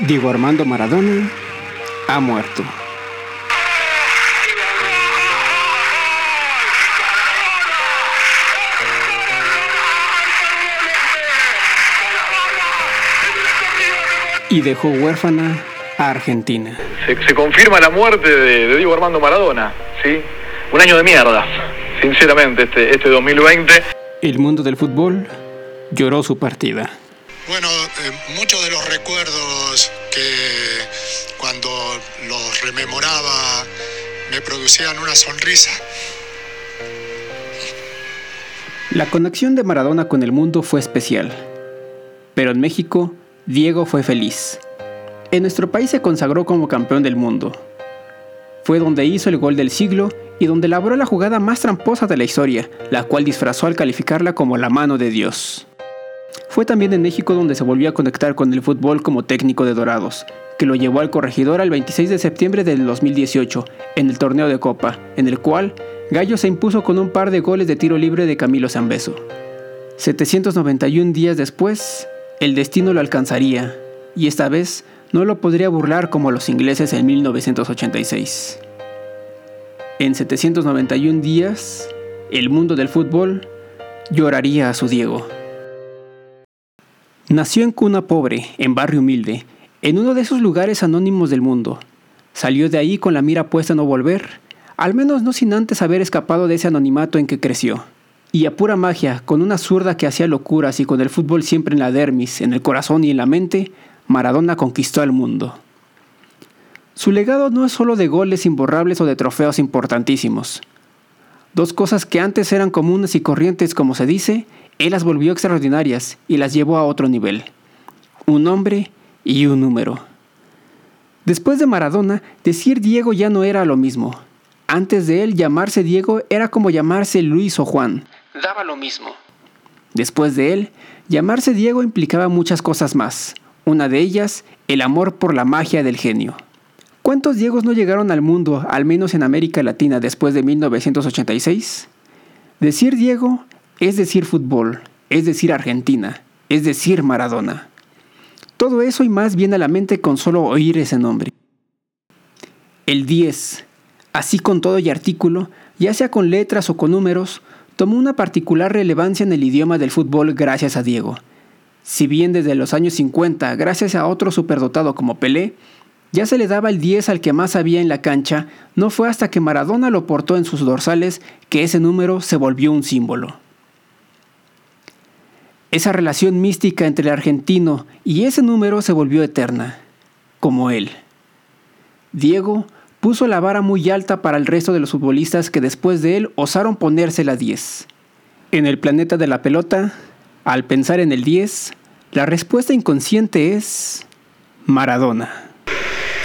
Diego Armando Maradona ha muerto. Y dejó huérfana a Argentina. Se, confirma la muerte de, Diego Armando Maradona, ¿sí? Un año de mierda, sinceramente, este, este 2020. El mundo del fútbol lloró su partida. Bueno, muchos de los recuerdos que cuando los rememoraba me producían una sonrisa. La conexión de Maradona con el mundo fue especial, pero en México Diego fue feliz. En nuestro país se consagró como campeón del mundo. Fue donde hizo el gol del siglo y donde elaboró la jugada más tramposa de la historia, la cual disfrazó al calificarla como la mano de Dios. Fue también en México donde se volvió a conectar con el fútbol como técnico de Dorados, que lo llevó al corregidor el 26 de septiembre del 2018, en el torneo de Copa, en el cual Gallo se impuso con un par de goles de tiro libre de Camilo Zambeso. 791 días después, el destino lo alcanzaría, y esta vez no lo podría burlar como los ingleses en 1986. En 791 días, el mundo del fútbol lloraría a su Diego. Nació en cuna pobre, en barrio humilde, en uno de esos lugares anónimos del mundo. Salió de ahí con la mira puesta a no volver, al menos no sin antes haber escapado de ese anonimato en que creció. Y a pura magia, con una zurda que hacía locuras y con el fútbol siempre en la dermis, en el corazón y en la mente, Maradona conquistó al mundo. Su legado no es solo de goles imborrables o de trofeos importantísimos. Dos cosas que antes eran comunes y corrientes como se dice, él las volvió extraordinarias y las llevó a otro nivel. Un nombre y un número. Después de Maradona, decir Diego ya no era lo mismo. Antes de él, llamarse Diego era como llamarse Luis o Juan. Daba lo mismo. Después de él, llamarse Diego implicaba muchas cosas más. Una de ellas, el amor por la magia del genio. ¿Cuántos Diegos no llegaron al mundo, al menos en América Latina, después de 1986? Decir Diego es decir fútbol, es decir Argentina, es decir Maradona. Todo eso y más viene a la mente con solo oír ese nombre. El 10, así con todo y artículo, ya sea con letras o con números, tomó una particular relevancia en el idioma del fútbol gracias a Diego. Si bien desde los años 50, gracias a otro superdotado como Pelé, ya se le daba el 10 al que más había en la cancha, no fue hasta que Maradona lo portó en sus dorsales que ese número se volvió un símbolo. Esa relación mística entre el argentino y ese número se volvió eterna, como él. Diego puso la vara muy alta para el resto de los futbolistas que después de él osaron ponerse la 10. En el planeta de la pelota, al pensar en el 10, la respuesta inconsciente es Maradona.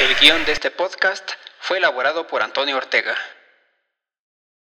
El guion de este podcast fue elaborado por Antonio Ortega.